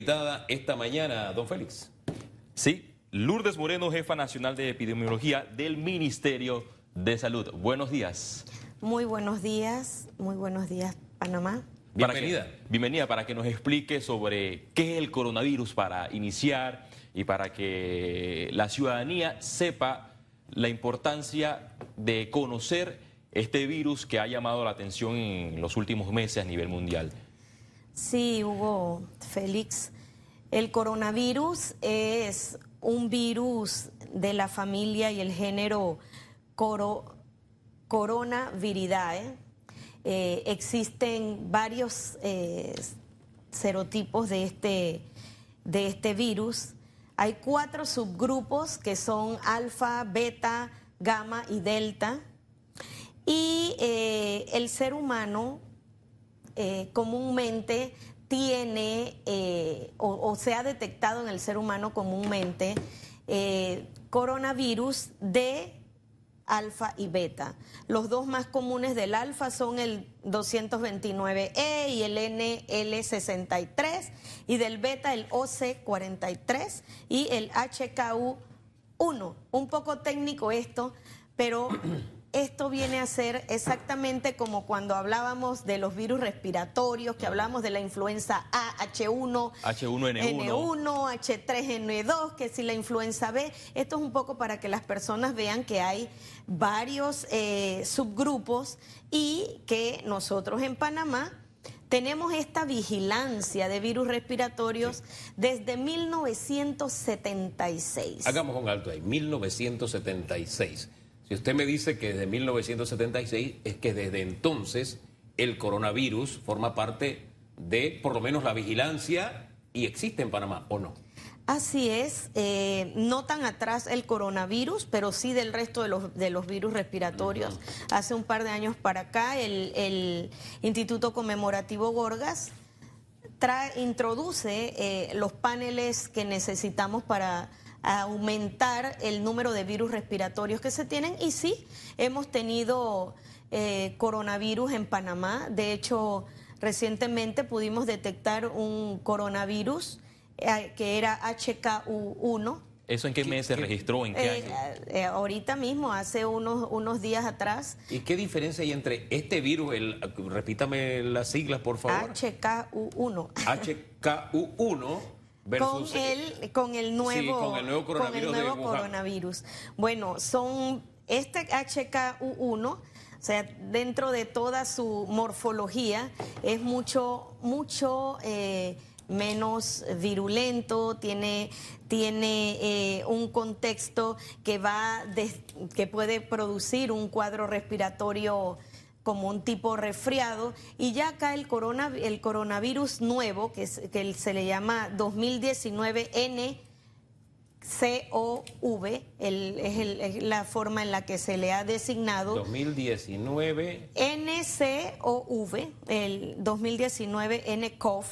invitada esta mañana, don Félix. Sí, Lourdes Moreno, jefa nacional de epidemiología del Ministerio de Salud. Buenos días. Muy buenos días, muy buenos días, Panamá. Bienvenida. Para que, bienvenida para que nos explique sobre qué es el coronavirus para iniciar y para que la ciudadanía sepa la importancia de conocer este virus que ha llamado la atención en los últimos meses a nivel mundial. Sí, Hugo Félix. El coronavirus es un virus de la familia y el género coro, Coronaviridae. Eh, existen varios eh, serotipos de este, de este virus. Hay cuatro subgrupos que son alfa, beta, gamma y delta. Y eh, el ser humano eh, comúnmente tiene eh, o, se ha detectado en el ser humano comúnmente eh, coronavirus de alfa y beta. Los dos más comunes del alfa son el 229E y el NL63 y del beta el OC43 y el HKU1. Un poco técnico esto, pero esto viene a ser exactamente como cuando hablábamos de los virus respiratorios, que hablamos de la influenza A, H1, H1N1, H3N2, que si la influenza B. Esto es un poco para que las personas vean que hay varios eh, subgrupos y que nosotros en Panamá tenemos esta vigilancia de virus respiratorios desde 1976. Hagamos un alto ahí, 1976. Si usted me dice que desde 1976 es que desde entonces el coronavirus forma parte de por lo menos la vigilancia y existe en Panamá, ¿o no? Así es, eh, no tan atrás el coronavirus, pero sí del resto de los, de los virus respiratorios. Hace un par de años para acá, el, el Instituto Conmemorativo Gorgas trae, introduce eh, los paneles que necesitamos para aumentar el número de virus respiratorios que se tienen y sí, hemos tenido eh, coronavirus en Panamá. De hecho, recientemente pudimos detectar un coronavirus eh, que era HKU1. ¿Eso en qué mes se registró? ¿En qué eh, año? ahorita mismo, hace unos, unos días atrás. ¿Y qué diferencia hay entre este virus, el, repítame las siglas, por favor? HKU1. HKU1 con el, con el nuevo, con el nuevo coronavirus. Con el nuevo coronavirus. Bueno, son este HKU1, o sea, dentro de toda su morfología, es mucho, mucho eh, menos virulento, tiene, tiene eh, un contexto que va que puede producir un cuadro respiratorio como un tipo resfriado y ya acá el, corona, el coronavirus nuevo, que, es, que se le llama 2019 NCOV, el, es, el, es, la forma en la que se le ha designado. 2019 NCOV, el 2019 NCOV.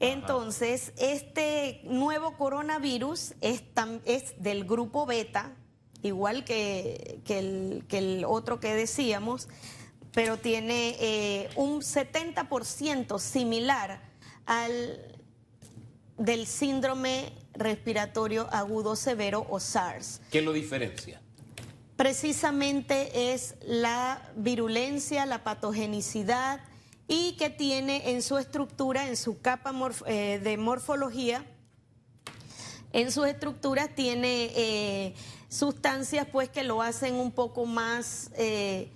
Entonces, este nuevo coronavirus es, del grupo beta, igual que, que, el, que el otro que decíamos pero tiene eh, un 70% similar al del síndrome respiratorio agudo severo o SARS. ¿Qué lo diferencia? Precisamente es la virulencia, la patogenicidad y que tiene en su estructura, en su capa morf eh, de morfología, en sus estructuras tiene eh, sustancias pues que lo hacen un poco más... Eh,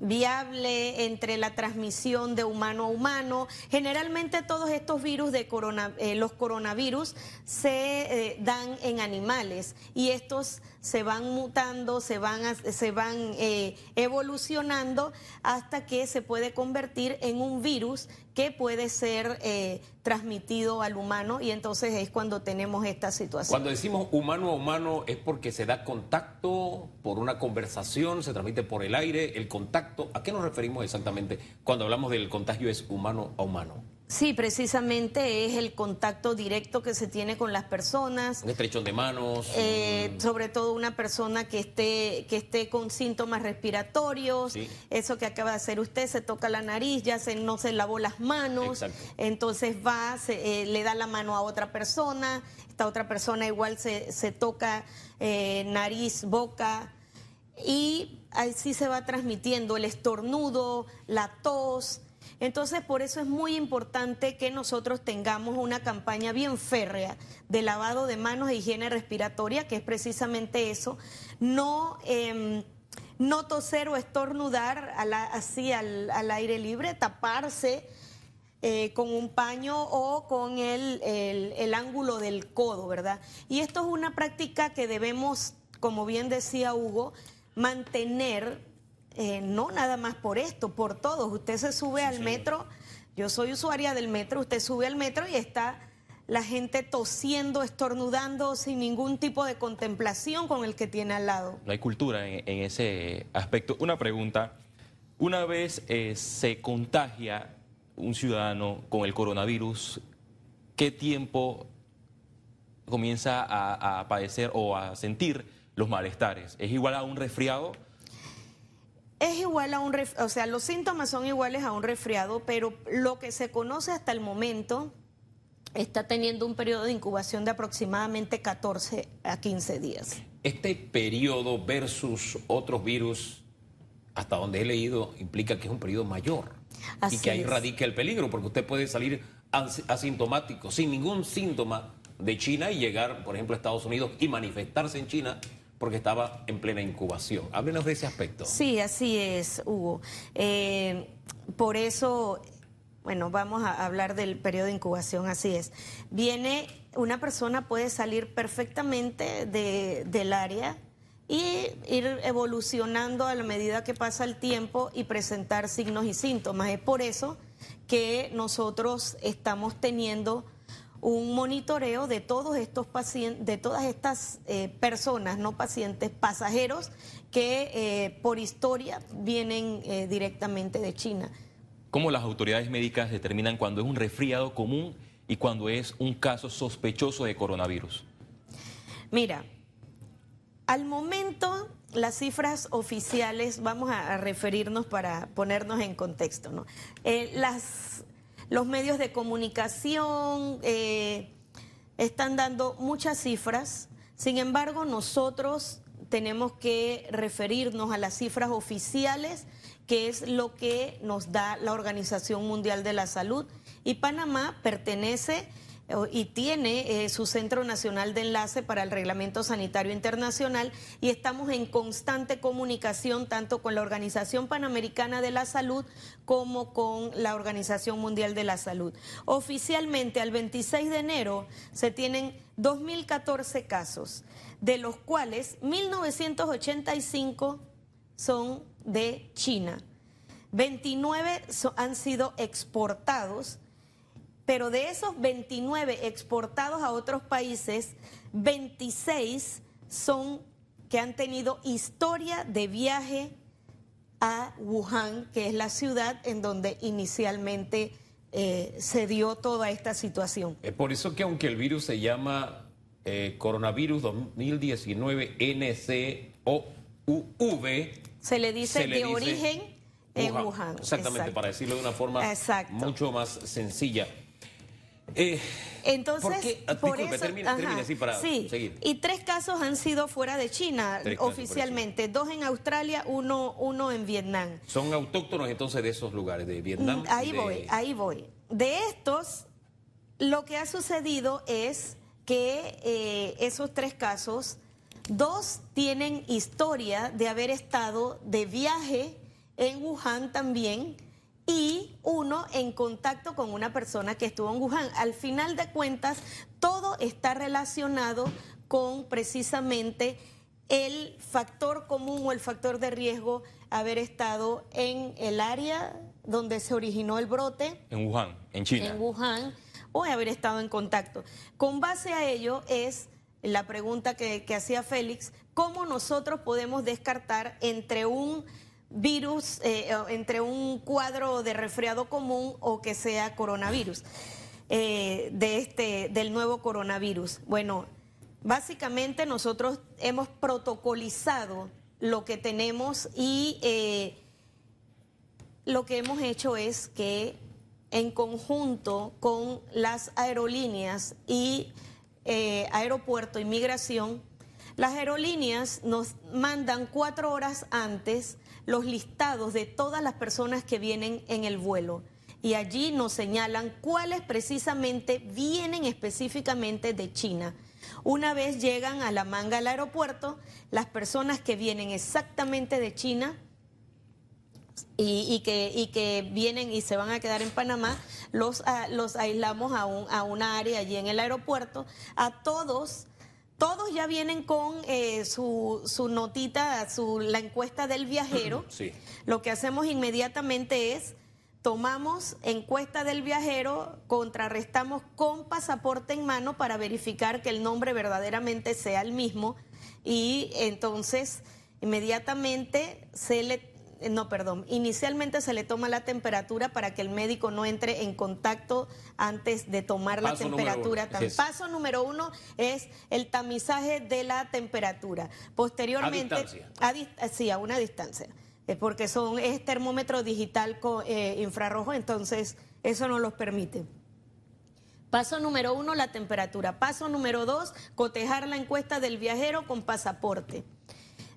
viable entre la transmisión de humano a humano. Generalmente todos estos virus de corona, eh, los coronavirus se eh, dan en animales y estos se van mutando, se van, se van eh, evolucionando hasta que se puede convertir en un virus que puede ser eh, transmitido al humano y entonces es cuando tenemos esta situación. Cuando decimos humano a humano es porque se da contacto por una conversación, se transmite por el aire, el contacto. ¿A qué nos referimos exactamente cuando hablamos del contagio es humano a humano? Sí, precisamente es el contacto directo que se tiene con las personas. Un estrechón de manos. Eh, sobre todo una persona que esté, que esté con síntomas respiratorios. Eso que acaba de hacer usted, se toca la nariz, ya se, no se lavó las manos. Entonces va, se, eh, le da la mano a otra persona. Esta otra persona igual se, se toca eh, nariz, boca. Y así se va transmitiendo el estornudo, la tos entonces, por eso es muy importante que nosotros tengamos una campaña bien férrea de lavado de manos e higiene respiratoria, que es precisamente eso. No. Em, no toser o estornudar así al, aire libre, taparse eh, con un paño o con el, el, ángulo del codo, ¿verdad? Y esto es una práctica que debemos, como bien decía Hugo, mantener eh, no nada más por esto, por todos. Usted se sube al metro, yo soy usuaria del metro, usted sube al metro y está la gente tosiendo, estornudando sin ningún tipo de contemplación con el que tiene al lado. No hay cultura en, ese aspecto. Una pregunta, una vez eh, se contagia un ciudadano con el coronavirus, ¿qué tiempo comienza a, a padecer o a sentir los malestares? ¿Es igual a un resfriado? Es igual a un o sea, los síntomas son iguales a un resfriado, pero lo que se conoce hasta el momento está teniendo un periodo de incubación de aproximadamente 14 a 15 días. Este periodo versus otros virus, hasta donde he leído, implica que es un periodo mayor y que ahí radica el peligro, porque usted puede salir asintomático, sin ningún síntoma de China y llegar, por ejemplo, a Estados Unidos y manifestarse en China porque estaba en plena incubación. Háblenos de ese aspecto. Sí, así es, Hugo. Eh, por eso, bueno, vamos a hablar del periodo de incubación, así es. Viene, una persona puede salir perfectamente del área y ir evolucionando a la medida que pasa el tiempo y presentar signos y síntomas. Es por eso que nosotros estamos teniendo un monitoreo de todos estos pacientes, de todas estas eh, personas, no pacientes, pasajeros que eh, por historia vienen eh, directamente de China. ¿Cómo las autoridades médicas determinan cuando es un resfriado común y cuando es un caso sospechoso de coronavirus? Mira, al momento las cifras oficiales, vamos a, referirnos para ponernos en contexto, ¿no? las los medios de comunicación eh, están dando muchas cifras, sin embargo nosotros tenemos que referirnos a las cifras oficiales, que es lo que nos da la Organización Mundial de la Salud. Y Panamá pertenece y tiene eh, su Centro Nacional de Enlace para el Reglamento Sanitario Internacional y estamos en constante comunicación tanto con la Organización Panamericana de la Salud como con la Organización Mundial de la Salud. Oficialmente, al 26 de enero se tienen 2.014 casos, de los cuales 1.985 son de China. 29 han sido exportados pero de esos 29 exportados a otros países, 26 son que han tenido historia de viaje a Wuhan, que es la ciudad en donde inicialmente eh, se dio toda esta situación. Es por eso que aunque el virus se llama eh, coronavirus 2019 NCOV, se le dice de origen en Wuhan. Exactamente, para decirlo de una forma mucho más sencilla. Eh, Entonces, ah, por eso, así para sí, seguir. Y tres casos han sido fuera de China oficialmente, dos en Australia, uno, uno en Vietnam. ¿Son autóctonos entonces de esos lugares, de Vietnam? Mm, ahí voy, ahí voy. De estos, lo que ha sucedido es que eh, esos tres casos, dos tienen historia de haber estado de viaje en Wuhan también y uno en contacto con una persona que estuvo en Wuhan. Al final de cuentas, todo está relacionado con precisamente el factor común o el factor de riesgo haber estado en el área donde se originó el brote. En Wuhan, en China. En Wuhan, o haber estado en contacto. Con base a ello es la pregunta que, que hacía Félix, ¿cómo nosotros podemos descartar entre un virus, eh, entre un cuadro de resfriado común o que sea coronavirus, eh, de este, del nuevo coronavirus. Bueno, básicamente nosotros hemos protocolizado lo que tenemos y eh, lo que hemos hecho es que en conjunto con las aerolíneas y aeropuerto y migración, las aerolíneas nos mandan cuatro horas antes los listados de todas las personas que vienen en el vuelo. Y allí nos señalan cuáles precisamente vienen específicamente de China. Una vez llegan a la manga del aeropuerto, las personas que vienen exactamente de China y, que, vienen y se van a quedar en Panamá, los, los aislamos a, un, a una área allí en el aeropuerto. A todos todos ya vienen con eh, su, su, notita, su, la encuesta del viajero. Sí. Lo que hacemos inmediatamente es tomamos encuesta del viajero, contrarrestamos con pasaporte en mano para verificar que el nombre verdaderamente sea el mismo y entonces inmediatamente se le no, perdón, inicialmente se le toma la temperatura para que el médico no entre en contacto antes de tomar la temperatura. Paso número uno es el tamizaje de la temperatura. Posteriormente, a distancia. sí, a una distancia, eh, porque son es termómetro digital con eh, infrarrojo, entonces eso no los permite. Paso número uno, la temperatura. Paso número dos, cotejar la encuesta del viajero con pasaporte.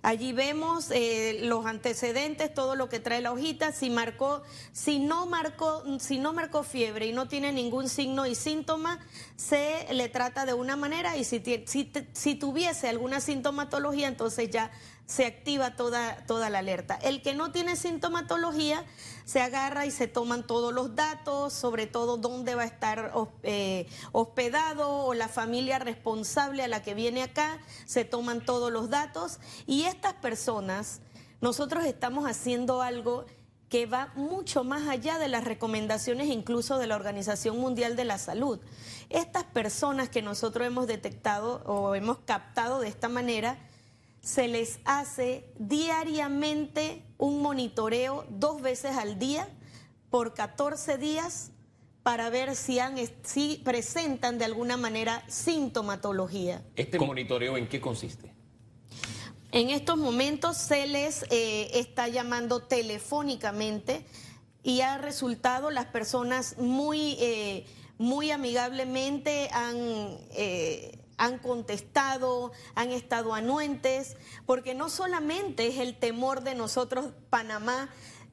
Allí vemos eh, los antecedentes, todo lo que trae la hojita, si marcó, si no marcó, si no marcó fiebre y no tiene ningún signo y síntoma, se le trata de una manera y si, si, si tuviese alguna sintomatología, entonces ya se activa toda, toda la alerta. El que no tiene sintomatología se agarra y se toman todos los datos, sobre todo dónde va a estar eh, hospedado o la familia responsable a la que viene acá, se toman todos los datos y estas personas, nosotros estamos haciendo algo que va mucho más allá de las recomendaciones incluso de la Organización Mundial de la Salud. Estas personas que nosotros hemos detectado o hemos captado de esta manera, se les hace diariamente un monitoreo dos veces al día por 14 días para ver si, han, si presentan de alguna manera sintomatología. ¿Este monitoreo en qué consiste? En estos momentos se les eh, está llamando telefónicamente y ha resultado las personas muy, eh, muy amigablemente han... Eh, han contestado, han estado anuentes, porque no solamente es el temor de nosotros, Panamá,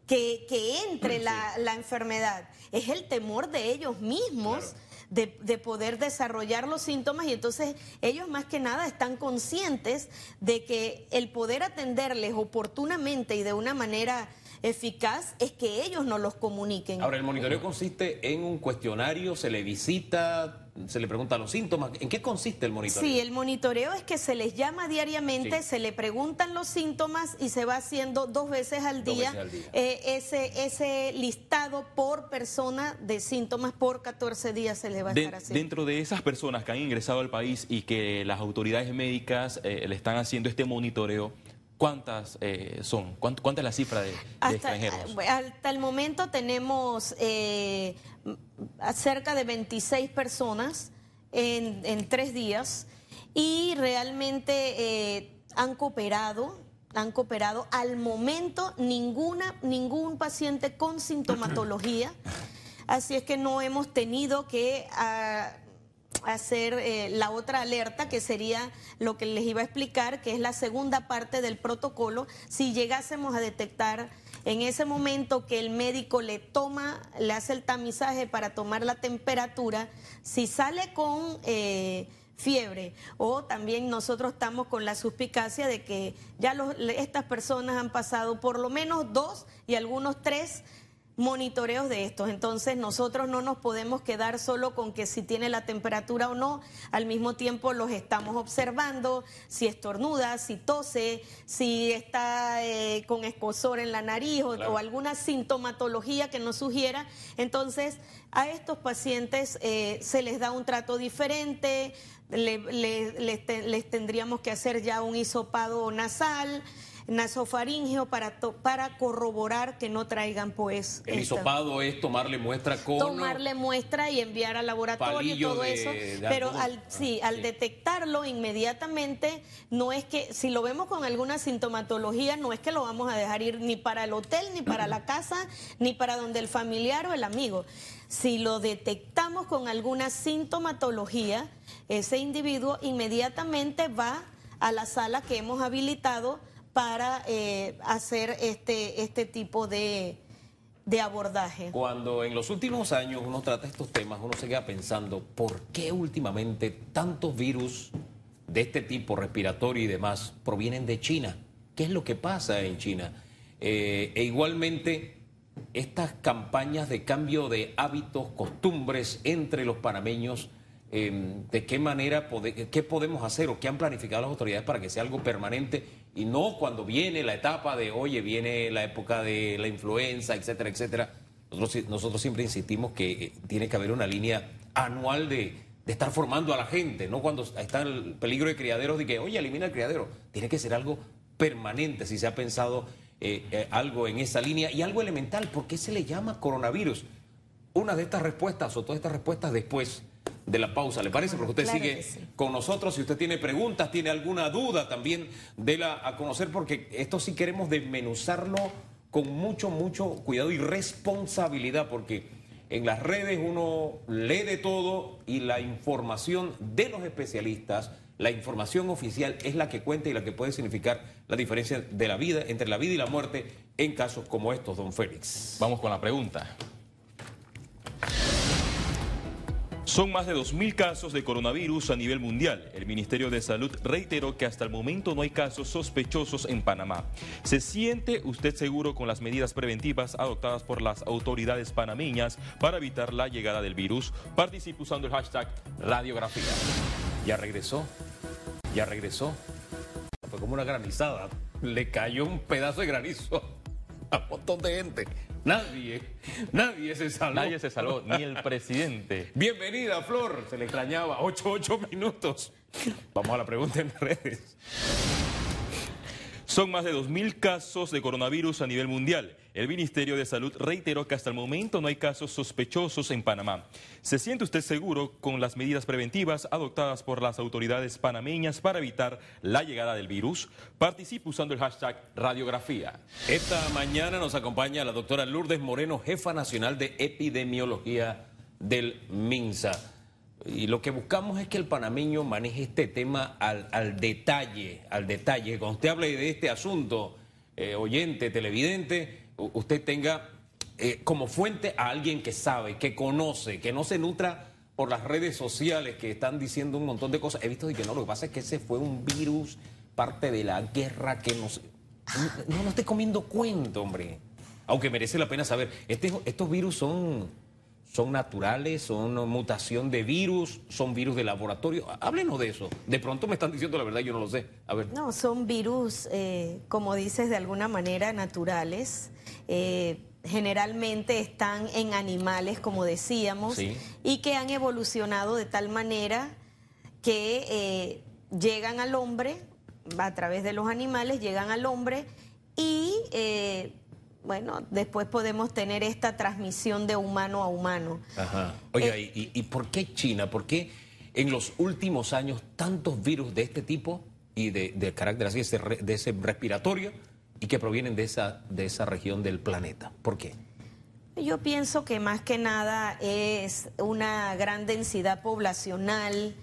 que, entre la, enfermedad, es el temor de ellos mismos. De, de, poder desarrollar los síntomas y entonces ellos más que nada están conscientes de que el poder atenderles oportunamente y de una manera eficaz es que ellos no los comuniquen. Ahora, el monitoreo consiste en un cuestionario, se le visita, se le pregunta los síntomas. ¿En qué consiste el monitoreo? Sí, el monitoreo es que se les llama diariamente, se le preguntan los síntomas y se va haciendo dos veces al día, eh, ese, ese listado por persona de síntomas por 14 días se le va a estar haciendo. Dentro de esas personas que han ingresado al país y que las autoridades médicas eh, le están haciendo este monitoreo, ¿Cuántas eh, son? ¿Cuánta es la cifra de, extranjeros? Hasta el momento tenemos eh, cerca de 26 personas en, tres días y realmente eh, han cooperado, han cooperado. Al momento ninguna, ningún paciente con sintomatología, así es que no hemos tenido que... Ah, hacer eh, la otra alerta, que sería lo que les iba a explicar, que es la segunda parte del protocolo. Si llegásemos a detectar en ese momento que el médico le toma, le hace el tamizaje para tomar la temperatura, si sale con... Eh, fiebre o también nosotros estamos con la suspicacia de que ya estas personas han pasado por lo menos dos y algunos tres monitoreos de estos. Entonces nosotros no nos podemos quedar solo con que si tiene la temperatura o no, al mismo tiempo los estamos observando, si estornuda, si tose, si está eh, con escosor en la nariz o, alguna sintomatología que nos sugiera. Entonces a estos pacientes eh, se les da un trato diferente, les tendríamos que hacer ya un hisopado nasal nasofaringeo para, para corroborar que no traigan pues... El hisopado es tomarle muestra con... Tomarle muestra y enviar al laboratorio y todo eso. pero al, sí, al detectarlo inmediatamente, no es que, si lo vemos con alguna sintomatología, no es que lo vamos a dejar ir ni para el hotel, ni para la casa, ni para donde el familiar o el amigo. Si lo detectamos con alguna sintomatología, ese individuo inmediatamente va a la sala que hemos habilitado para eh, hacer este, este tipo de, de abordaje. Cuando en los últimos años uno trata estos temas, uno se queda pensando, ¿por qué últimamente tantos virus de este tipo, respiratorio y demás, provienen de China? ¿Qué es lo que pasa en China? Eh, e igualmente, estas campañas de cambio de hábitos, costumbres entre los panameños, Em, de qué manera, qué podemos hacer o qué han planificado las autoridades para que sea algo permanente y no cuando viene la etapa de, oye, viene la época de la influenza, etcétera, etcétera. Nosotros, nosotros siempre insistimos que eh, tiene que haber una línea anual de, estar formando a la gente, no cuando está el peligro de criaderos de que, oye, elimina el criadero. Tiene que ser algo permanente, si se ha pensado eh, eh, algo en esa línea y algo elemental. ¿Por qué se le llama coronavirus? Una de estas respuestas o todas estas respuestas después de la pausa. ¿Le parece? Porque usted sigue con nosotros. Si usted tiene preguntas, tiene alguna duda también, déla a conocer, porque esto sí queremos desmenuzarlo con mucho, mucho cuidado y responsabilidad, porque en las redes uno lee de todo y la información de los especialistas, la información oficial es la que cuenta y la que puede significar la diferencia de la vida, entre la vida y la muerte en casos como estos, don Félix. Vamos con la pregunta. Son más de 2.000 casos de coronavirus a nivel mundial. El Ministerio de Salud reiteró que hasta el momento no hay casos sospechosos en Panamá. ¿Se siente usted seguro con las medidas preventivas adoptadas por las autoridades panameñas para evitar la llegada del virus? Participe usando el hashtag radiografía. Ya regresó, ya regresó. Fue como una granizada. Le cayó un pedazo de granizo a un montón de gente. Nadie, nadie se salvó. Nadie se salvó, ni el presidente. Bienvenida, Flor. Se le extrañaba. Ocho, ocho minutos. Vamos a la pregunta en redes. Son más de 2.000 casos de coronavirus a nivel mundial. El Ministerio de Salud reiteró que hasta el momento no hay casos sospechosos en Panamá. ¿Se siente usted seguro con las medidas preventivas adoptadas por las autoridades panameñas para evitar la llegada del virus? Participe usando el hashtag radiografía. Esta mañana nos acompaña la doctora Lourdes Moreno, jefa nacional de epidemiología del MINSA. Y lo que buscamos es que el panameño maneje este tema al, detalle, al detalle. Cuando usted hable de este asunto, eh, oyente, televidente, usted tenga eh, como fuente a alguien que sabe, que conoce, que no se nutra por las redes sociales que están diciendo un montón de cosas. He visto que no, lo que pasa es que ese fue un virus, parte de la guerra que nos... No, no esté comiendo cuento, hombre. Aunque merece la pena saber. Este, estos virus son son naturales, son mutación de virus, son virus de laboratorio. Háblenos de eso. De pronto me están diciendo la verdad, yo no lo sé. A ver. No, son virus, eh, como dices, de alguna manera naturales. Eh, generalmente están en animales, como decíamos, y que han evolucionado de tal manera que eh, llegan al hombre, a través de los animales, llegan al hombre y bueno, después podemos tener esta transmisión de humano a humano. Ajá. Oiga, eh, ¿y, por qué China? ¿Por qué en los últimos años tantos virus de este tipo y de, carácter así, de ese respiratorio, y que provienen de esa, de esa región del planeta? ¿Por qué? Yo pienso que más que nada es una gran densidad poblacional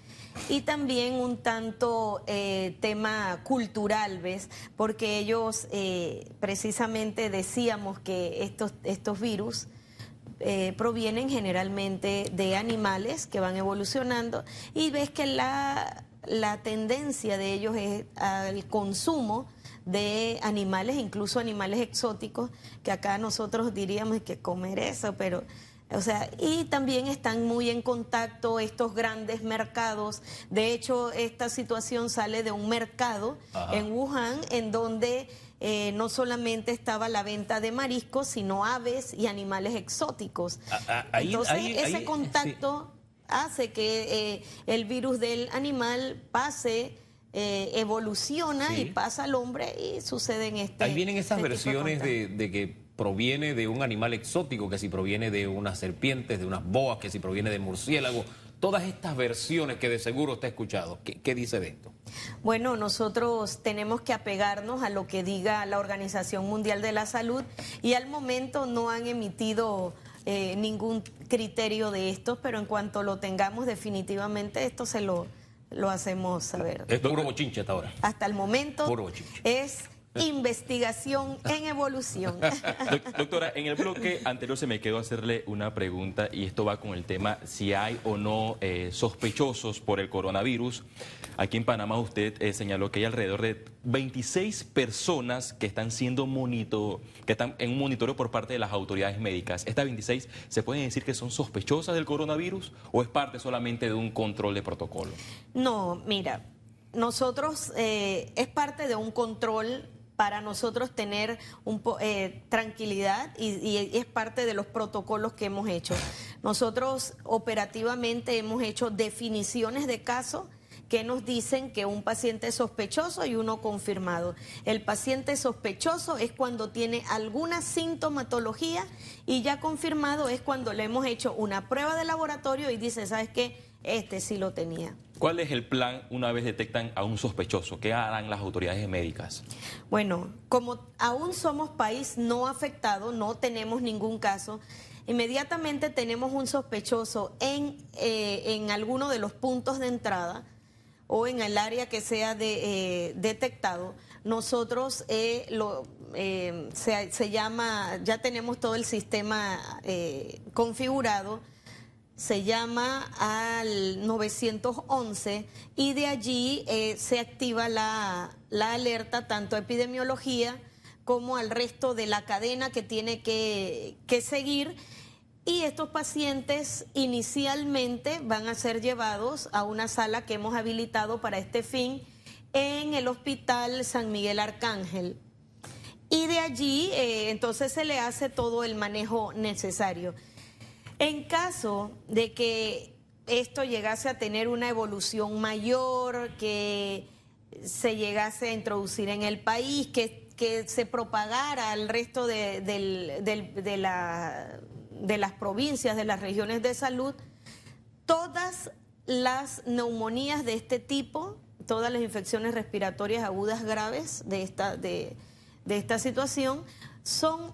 y también un tanto eh, tema cultural, ¿ves? Porque ellos eh, precisamente decíamos que estos, estos virus eh, provienen generalmente de animales que van evolucionando y ves que la, la tendencia de ellos es al consumo de animales, incluso animales exóticos, que acá nosotros diríamos que comer eso, pero o sea, y también están muy en contacto estos grandes mercados. De hecho, esta situación sale de un mercado en Wuhan, en donde eh, no solamente estaba la venta de mariscos, sino aves y animales exóticos. Entonces, ese contacto hace que eh, el virus del animal pase eh, evoluciona y pasa al hombre y sucede en este. Ahí vienen esas este versiones de, que proviene de un animal exótico, que si proviene de unas serpientes, de unas boas, que si proviene de murciélago. Todas estas versiones que de seguro usted ha escuchado, ¿qué, dice de esto? Bueno, nosotros tenemos que apegarnos a lo que diga la Organización Mundial de la Salud y al momento no han emitido eh, ningún criterio de esto, pero en cuanto lo tengamos definitivamente esto se lo, lo hacemos saber. Es puro bochinche hasta ahora. Hasta el momento es investigación en evolución. Doctora, en el bloque anterior se me quedó hacerle una pregunta y esto va con el tema si hay o no eh, sospechosos por el coronavirus. Aquí en Panamá usted eh, señaló que hay alrededor de 26 personas que están siendo monito, que están en un monitoreo por parte de las autoridades médicas. ¿Estas 26 se pueden decir que son sospechosas del coronavirus o es parte solamente de un control de protocolo? No, mira, nosotros eh, es parte de un control para nosotros tener un eh, tranquilidad y, es parte de los protocolos que hemos hecho. Nosotros operativamente hemos hecho definiciones de caso que nos dicen que un paciente es sospechoso y uno confirmado. El paciente sospechoso es cuando tiene alguna sintomatología y ya confirmado es cuando le hemos hecho una prueba de laboratorio y dice, ¿sabes qué? Este sí lo tenía. ¿Cuál es el plan una vez detectan a un sospechoso? ¿Qué harán las autoridades médicas? Bueno, como aún somos país no afectado, no tenemos ningún caso, inmediatamente tenemos un sospechoso en, eh, en alguno de los puntos de entrada o en el área que sea de, eh, detectado, nosotros eh, lo, se, se, llama, ya tenemos todo el sistema configurado se llama al 911 y de allí eh, se activa la, alerta tanto a epidemiología como al resto de la cadena que tiene que, que seguir. Y estos pacientes inicialmente van a ser llevados a una sala que hemos habilitado para este fin en el Hospital San Miguel Arcángel. Y de allí eh, entonces se le hace todo el manejo necesario. En caso de que esto llegase a tener una evolución mayor, que se llegase a introducir en el país, que, se propagara al resto de, las provincias, de las regiones de salud, todas las neumonías de este tipo, todas las infecciones respiratorias agudas graves de esta, de, esta situación,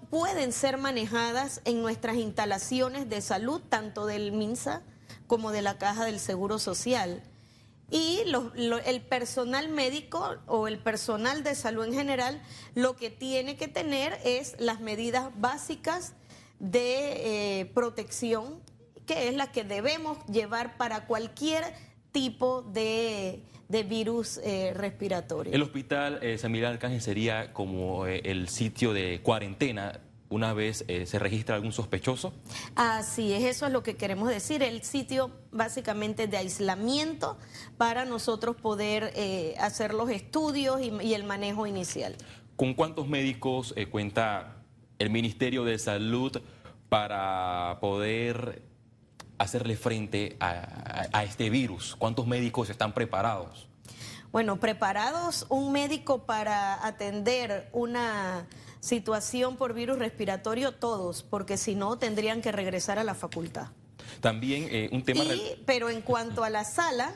pueden ser manejadas en nuestras instalaciones de salud, tanto del MINSA como de la Caja del Seguro Social. Y el personal médico o el personal de salud en general lo que tiene que tener es las medidas básicas de eh, protección, que es la que debemos llevar para cualquier tipo de de virus eh, respiratorio. El hospital eh, San Miguel Arcángel sería como eh, el sitio de cuarentena una vez se registra algún sospechoso? Así es, eso es lo que queremos decir, el sitio básicamente de aislamiento para nosotros poder hacer los estudios y, y, el manejo inicial. ¿Con cuántos médicos cuenta el Ministerio de Salud para poder hacerle frente a, este virus? ¿Cuántos médicos están preparados? Bueno, preparados un médico para atender una situación por virus respiratorio, todos, porque si no tendrían que regresar a la facultad. También eh, un tema... pero en cuanto a la sala,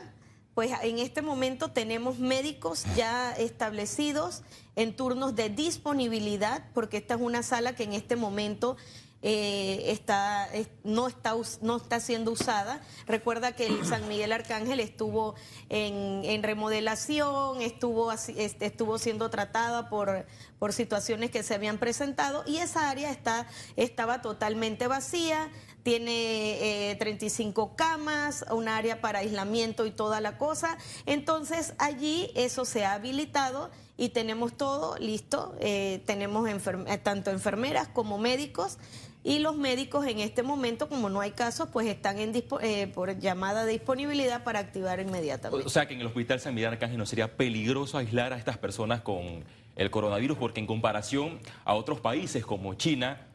pues en este momento tenemos médicos ya establecidos en turnos de disponibilidad, porque esta es una sala que en este momento eh, está, no, está, no está siendo usada. Recuerda que el San Miguel Arcángel estuvo en, remodelación, estuvo, estuvo siendo tratada por, por situaciones que se habían presentado y esa área está, estaba totalmente vacía tiene 35 eh, camas, un área para aislamiento y toda la cosa. Entonces allí eso se ha habilitado y tenemos todo listo. Eh, tenemos tanto enfermeras como médicos y los médicos en este momento, como no hay casos, pues están eh, por llamada de disponibilidad para activar inmediatamente. O sea que en el Hospital San Miguel Arcángel no sería peligroso aislar a estas personas con el coronavirus, porque en comparación a otros países como China,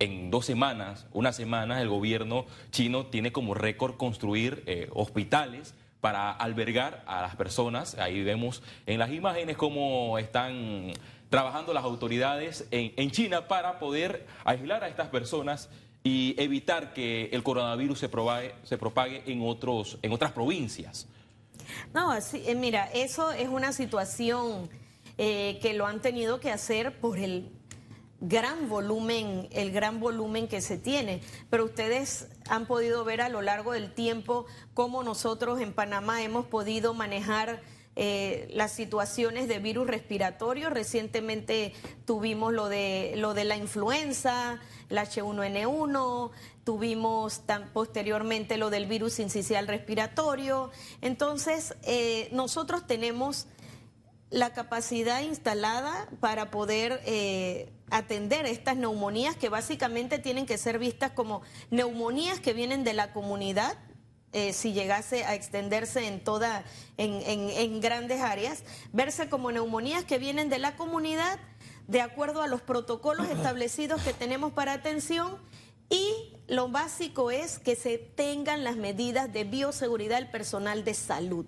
en dos semanas, una semana, el gobierno chino tiene como récord construir eh, hospitales para albergar a las personas. Ahí vemos en las imágenes cómo están trabajando las autoridades en, China para poder aislar a estas personas y evitar que el coronavirus se, se propague en, otros, en otras provincias. No, eh, mira, eso es una situación eh, que lo han tenido que hacer por el gran volumen, el gran volumen que se tiene. Pero ustedes han podido ver a lo largo del tiempo cómo nosotros en Panamá hemos podido manejar eh, las situaciones de virus respiratorio. Recientemente tuvimos lo de, lo de la influenza, el H1N1, tuvimos posteriormente lo del virus incisional respiratorio. Entonces, eh, nosotros tenemos la capacidad instalada para poder eh, atender estas neumonías que básicamente tienen que ser vistas como neumonías que vienen de la comunidad eh, si llegase a extenderse en toda, en, grandes áreas, verse como neumonías que vienen de la comunidad de acuerdo a los protocolos establecidos que tenemos para atención y lo básico es que se tengan las medidas de bioseguridad del personal de salud.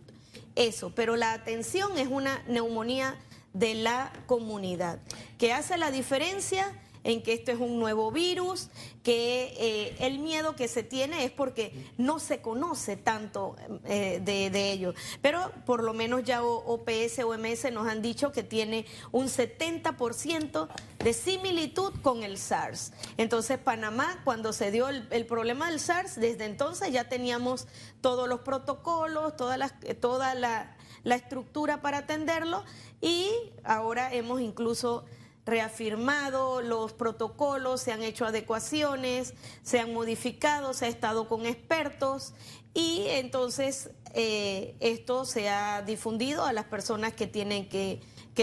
Eso, pero la atención es una neumonía de la comunidad. ¿Qué hace la diferencia? En que esto es un nuevo virus, que eh, el miedo que se tiene es porque no se conoce tanto eh, de, ello. Pero por lo menos ya OPS, OMS nos han dicho que tiene un 70% de similitud con el SARS. Entonces Panamá, cuando se dio el, problema del SARS, desde entonces ya teníamos todos los protocolos, toda la, toda la estructura para atenderlo y ahora hemos incluso reafirmado los protocolos, se han hecho adecuaciones, se han modificado, se ha estado con expertos y entonces eh, esto se ha difundido a las personas que tienen que,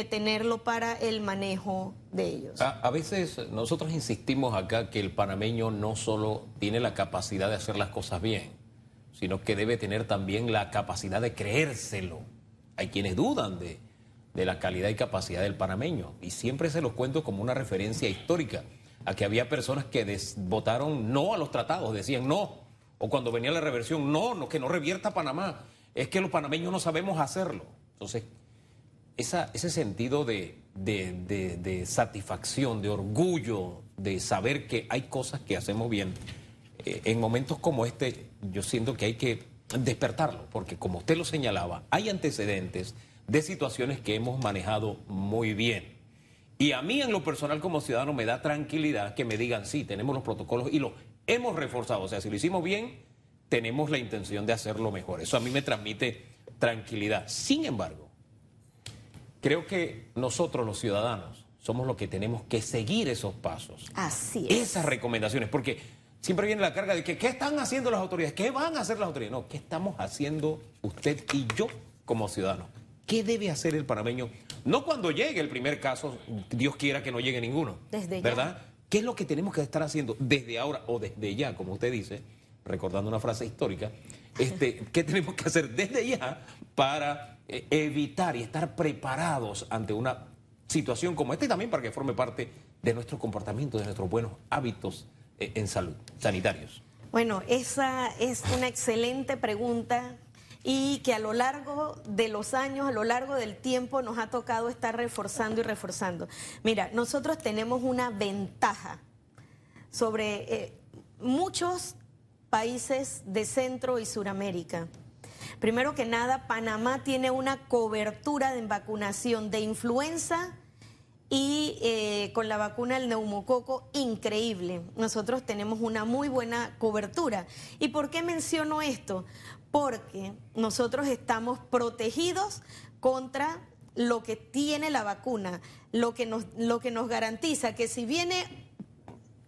tenerlo para el manejo de ellos. A, veces nosotros insistimos acá que el panameño no solo tiene la capacidad de hacer las cosas bien, sino que debe tener también la capacidad de creérselo. Hay quienes dudan de, de la calidad y capacidad del panameño. Y siempre se los cuento como una referencia histórica a que había personas que votaron no a los tratados, decían no. O cuando venía la reversión, no, no, que no revierta Panamá. Es que los panameños no sabemos hacerlo. Entonces, ese sentido de, de, satisfacción, de orgullo, de saber que hay cosas que hacemos bien, eh, en momentos como este, yo siento que hay que despertarlo, porque como usted lo señalaba, hay antecedentes de situaciones que hemos manejado muy bien. Y a mí en lo personal como ciudadano me da tranquilidad que me digan, sí, tenemos los protocolos y lo hemos reforzado. O sea, si lo hicimos bien, tenemos la intención de hacerlo mejor. Eso a mí me transmite tranquilidad. Sin embargo, creo que nosotros los ciudadanos somos los que tenemos que seguir esos pasos. Así es. Esas recomendaciones, porque siempre viene la carga de que, ¿qué están haciendo las autoridades? ¿Qué van a hacer las autoridades? No, ¿qué estamos haciendo usted y yo como ciudadanos? ¿Qué debe hacer el panameño? No cuando llegue el primer caso, Dios quiera que no llegue ninguno. Desde ¿Verdad? ¿Qué es lo que tenemos que estar haciendo desde ahora o desde ya, como usted dice, recordando una frase histórica? Este, ¿Qué tenemos que hacer desde ya para eh, evitar y estar preparados ante una situación como esta y también para que forme parte de nuestro comportamiento, de nuestros buenos hábitos eh, en salud, sanitarios? Bueno, esa es una excelente pregunta y que a lo largo de los años, a lo largo del tiempo, nos ha tocado estar reforzando y reforzando. Mira, nosotros tenemos una ventaja sobre eh, muchos países de Centro y Suramérica. Primero que nada, Panamá tiene una cobertura de vacunación de influenza y eh, con la vacuna del neumococo increíble. Nosotros tenemos una muy buena cobertura. ¿Y por qué menciono esto? Porque nosotros estamos protegidos contra lo que tiene la vacuna, lo que nos, lo que nos garantiza que si viene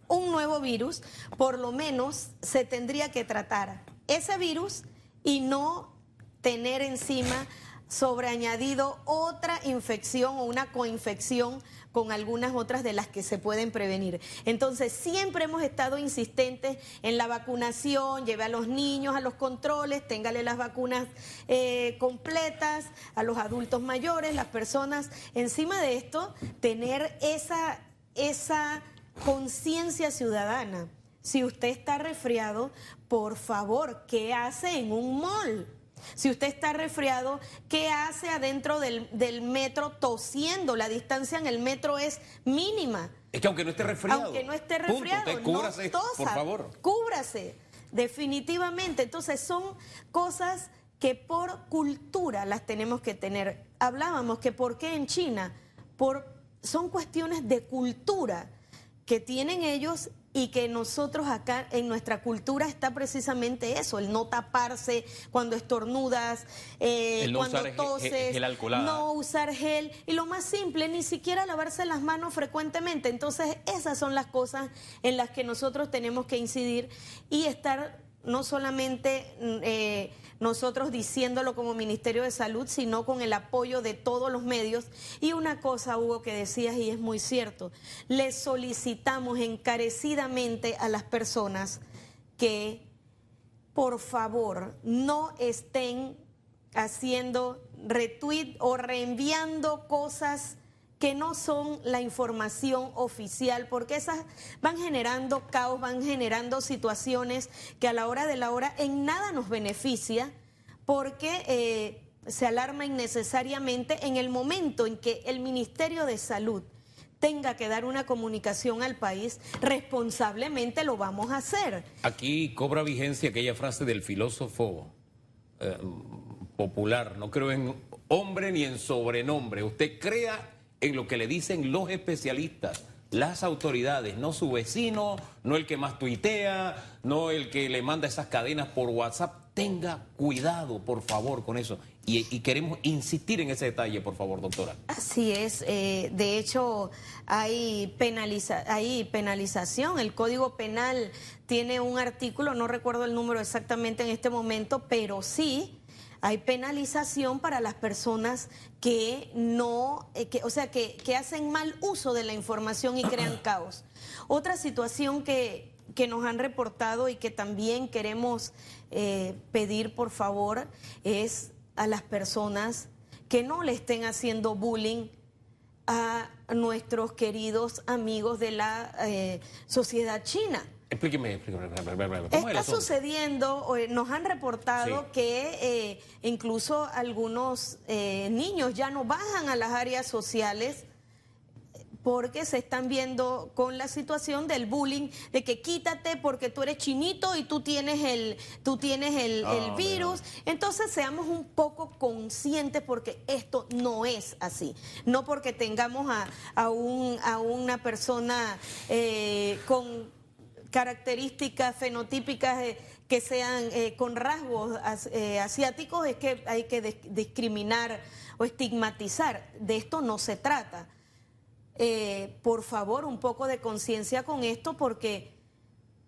un nuevo virus, por lo menos se tendría que tratar ese virus y no tener encima sobreañadido otra infección o una coinfección con algunas otras de las que se pueden prevenir. Entonces, siempre hemos estado insistentes en la vacunación, lleve a los niños a los controles, téngale las vacunas eh, completas, a los adultos mayores, las personas. Encima de esto, tener esa, esa conciencia ciudadana. Si usted está resfriado, por favor, ¿qué hace en un mall? Si usted está resfriado, ¿qué hace adentro del, del metro tosiendo? La distancia en el metro es mínima. Es que aunque no esté resfriado. Aunque no esté resfriado, punto, cúbrase, no tosa, por favor. Cúbrase, definitivamente. Entonces son cosas que por cultura las tenemos que tener. Hablábamos que por qué en China, por, son cuestiones de cultura que tienen ellos y que nosotros acá en nuestra cultura está precisamente eso, el no taparse cuando estornudas, eh, El no cuando usar toses, ge- gel alcoholada. no usar gel y lo más simple, ni siquiera lavarse las manos frecuentemente. Entonces, esas son las cosas en las que nosotros tenemos que incidir y estar no solamente mm, eh, nosotros diciéndolo como Ministerio de Salud, sino con el apoyo de todos los medios. Y una cosa, Hugo, que decías y es muy cierto, le solicitamos encarecidamente a las personas que por favor, no estén haciendo retweet o reenviando cosas que no son la información oficial, porque esas van generando caos, van generando situaciones que a la hora de la hora en nada nos beneficia, porque eh, se alarma innecesariamente en el momento en que el Ministerio de Salud tenga que dar una comunicación al país, responsablemente lo vamos a hacer. Aquí cobra vigencia aquella frase del filósofo eh, popular, no creo en hombre ni en sobrenombre. Usted crea en lo que le dicen los especialistas, las autoridades, no su vecino, no el que más tuitea, no el que le manda esas cadenas por WhatsApp. Tenga cuidado, por favor, con eso. Y, queremos insistir en ese detalle, por favor, doctora. Así es, eh, de hecho hay, penaliza hay penalización, el Código Penal tiene un artículo, no recuerdo el número exactamente en este momento, pero sí hay penalización para las personas que no, eh, que, o sea, que, que hacen mal uso de la información y crean caos. Otra situación que, que nos han reportado y que también queremos eh, pedir por favor es a las personas que no le estén haciendo bullying a nuestros queridos amigos de la eh, sociedad china. Explíqueme, explíqueme. ¿Cómo Está sucediendo, eh, nos han reportado Sí. que eh, incluso algunos eh, niños ya no bajan a las áreas sociales porque se están viendo con la situación del bullying, de que quítate porque tú eres chinito y tú tienes el, tú tienes el, Ah, el virus. Entonces seamos un poco conscientes porque esto no es así. No porque tengamos a, a, un, a una persona eh, con características fenotípicas eh, que sean eh, con rasgos as- eh, asiáticos es que hay que dis- discriminar o estigmatizar. De esto no se trata. Por favor, un poco de conciencia con esto porque,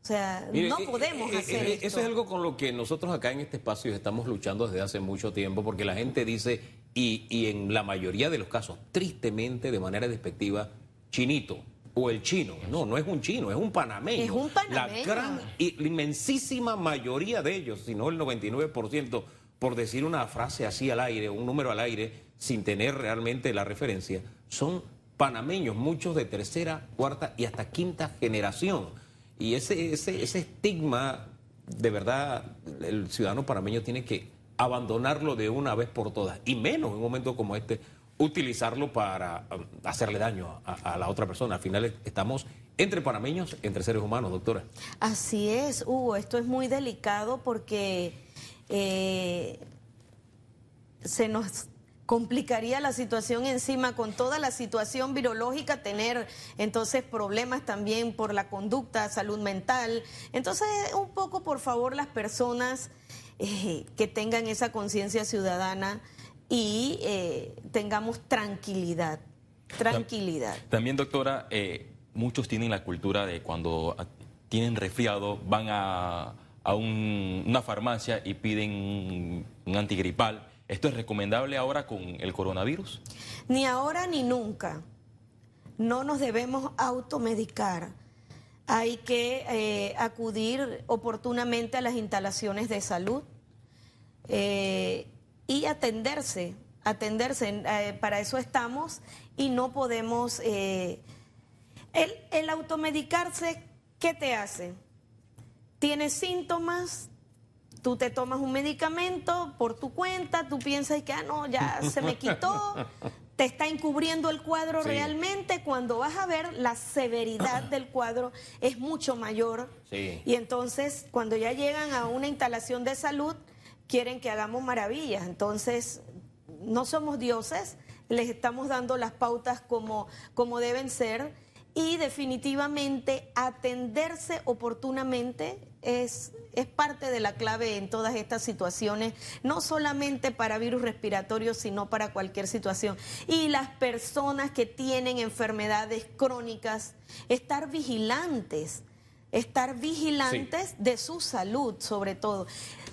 o sea, Mire, no podemos hacer esto. Eso es algo con lo que nosotros acá en este espacio estamos luchando desde hace mucho tiempo, porque la gente dice, y, y en la mayoría de los casos, tristemente, de manera despectiva, chinito o el chino. No, no es un chino, es un panameño. Es un panameño. La gran y la inmensísima mayoría de ellos, si no el 99%, por decir una frase así al aire, un número al aire, sin tener realmente la referencia, son panameños, muchos de tercera, cuarta y hasta quinta generación. Y ese, ese, ese estigma, de verdad, el ciudadano panameño tiene que abandonarlo de una vez por todas, y menos en un momento como este, utilizarlo para um, hacerle daño a, la otra persona. Al final estamos entre panameños, entre seres humanos, doctora. Así es, Hugo, esto es muy delicado porque eh, se nos complicaría la situación encima con toda la situación virológica, tener entonces problemas también por la conducta, salud mental. Entonces, un poco, por favor, las personas eh, que tengan esa conciencia ciudadana y eh, tengamos tranquilidad, tranquilidad. También, doctora, eh, muchos tienen la cultura de cuando tienen resfriado, van a, a un- una farmacia y piden un, un antigripal. ¿Esto es recomendable ahora con el coronavirus? Ni ahora ni nunca. No nos debemos automedicar. Hay que eh, acudir oportunamente a las instalaciones de salud eh, y atenderse, atenderse. Eh, para eso estamos y no podemos... eh, el, el automedicarse, ¿qué te hace? Tienes síntomas, tú te tomas un medicamento por tu cuenta, tú piensas que, ah, no, ya se me quitó, te está encubriendo el cuadro realmente, cuando vas a ver la severidad del cuadro es mucho mayor. Y entonces, cuando ya llegan a una instalación de salud, quieren que hagamos maravillas. Entonces, no somos dioses, les estamos dando las pautas como, deben ser y definitivamente atenderse oportunamente es, es parte de la clave en todas estas situaciones, no solamente para virus respiratorios, sino para cualquier situación. Y las personas que tienen enfermedades crónicas, estar vigilantes, estar vigilantes de su salud sobre todo.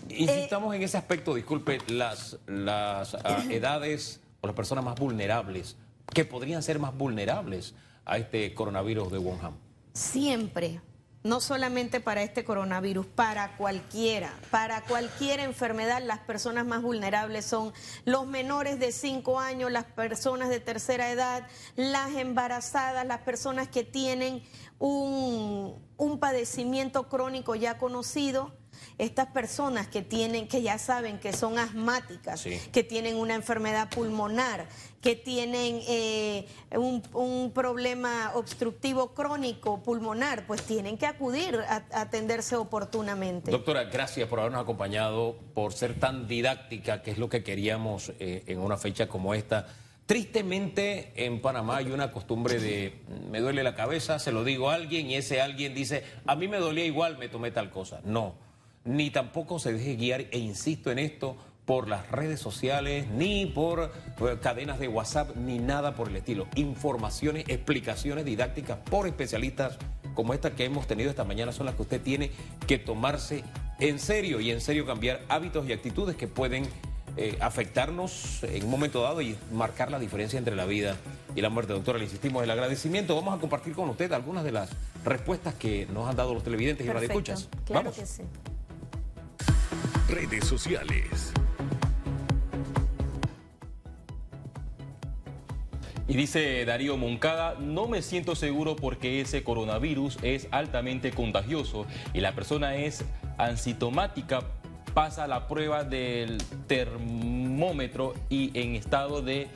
Y si eh, estamos en ese aspecto, disculpe, las, las ah, edades o las personas más vulnerables, que podrían ser más vulnerables a este coronavirus de Wuhan? Siempre, no solamente para este coronavirus, para cualquiera, para cualquier enfermedad, las personas más vulnerables son los menores de 5 años, las personas de tercera edad, las embarazadas, las personas que tienen un, un padecimiento crónico ya conocido estas personas que tienen, que ya saben que son asmáticas, que tienen una enfermedad pulmonar, que tienen eh, un, problema obstructivo crónico pulmonar, pues tienen que acudir a, atenderse oportunamente. Doctora, gracias por habernos acompañado, por ser tan didáctica, que es lo que queríamos eh, en una fecha como esta. Tristemente en Panamá hay una costumbre de me duele la cabeza, se lo digo a alguien y ese alguien dice, a mí me dolía igual, me tomé tal cosa. No ni tampoco se deje guiar, e insisto en esto, por las redes sociales, ni por eh, cadenas de WhatsApp, ni nada por el estilo. Informaciones, explicaciones didácticas por especialistas como esta que hemos tenido esta mañana son las que usted tiene que tomarse en serio y en serio cambiar hábitos y actitudes que pueden eh, afectarnos en un momento dado y marcar la diferencia entre la vida y la muerte. Doctora, le insistimos el agradecimiento. Vamos a compartir con usted algunas de las respuestas que nos han dado los televidentes y radioescuchas. Claro Que sí redes sociales. Y dice Darío Moncada, no me siento seguro porque ese coronavirus es altamente contagioso y la persona es asintomática, pasa la prueba del termómetro y en estado de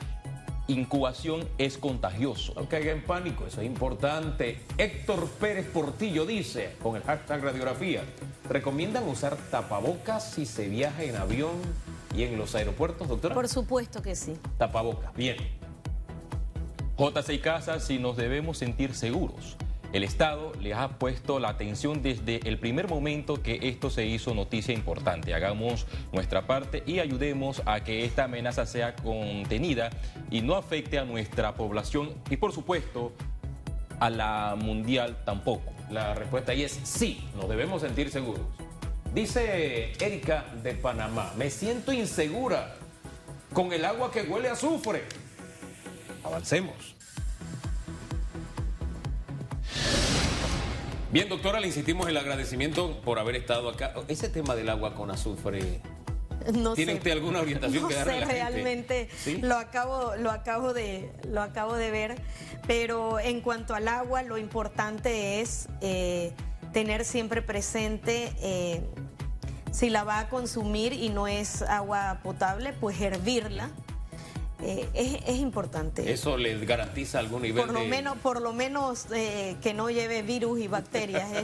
incubación es contagioso. No caiga en pánico, eso es importante. Héctor Pérez Portillo dice, con el hashtag radiografía, ¿recomiendan usar tapabocas si se viaja en avión y en los aeropuertos, doctora? Por supuesto que sí. Tapabocas, bien. J6 Casa, si nos debemos sentir seguros. El Estado le ha puesto la atención desde el primer momento que esto se hizo noticia importante. Hagamos nuestra parte y ayudemos a que esta amenaza sea contenida y no afecte a nuestra población y por supuesto a la mundial tampoco. La respuesta ahí es sí, nos debemos sentir seguros. Dice Erika de Panamá, me siento insegura con el agua que huele a azufre. Avancemos. Bien, doctora, le insistimos el agradecimiento por haber estado acá. Ese tema del agua con azufre. No ¿Tiene usted alguna orientación que darle a la realmente lo acabo lo acabo de lo acabo de ver, pero en cuanto al agua lo importante es eh, tener siempre presente eh, si la va a consumir y no es agua potable, pues hervirla eh, es, importante. ¿Eso les garantiza algún nivel por lo Menos, por lo menos eh, que no lleve virus y bacterias.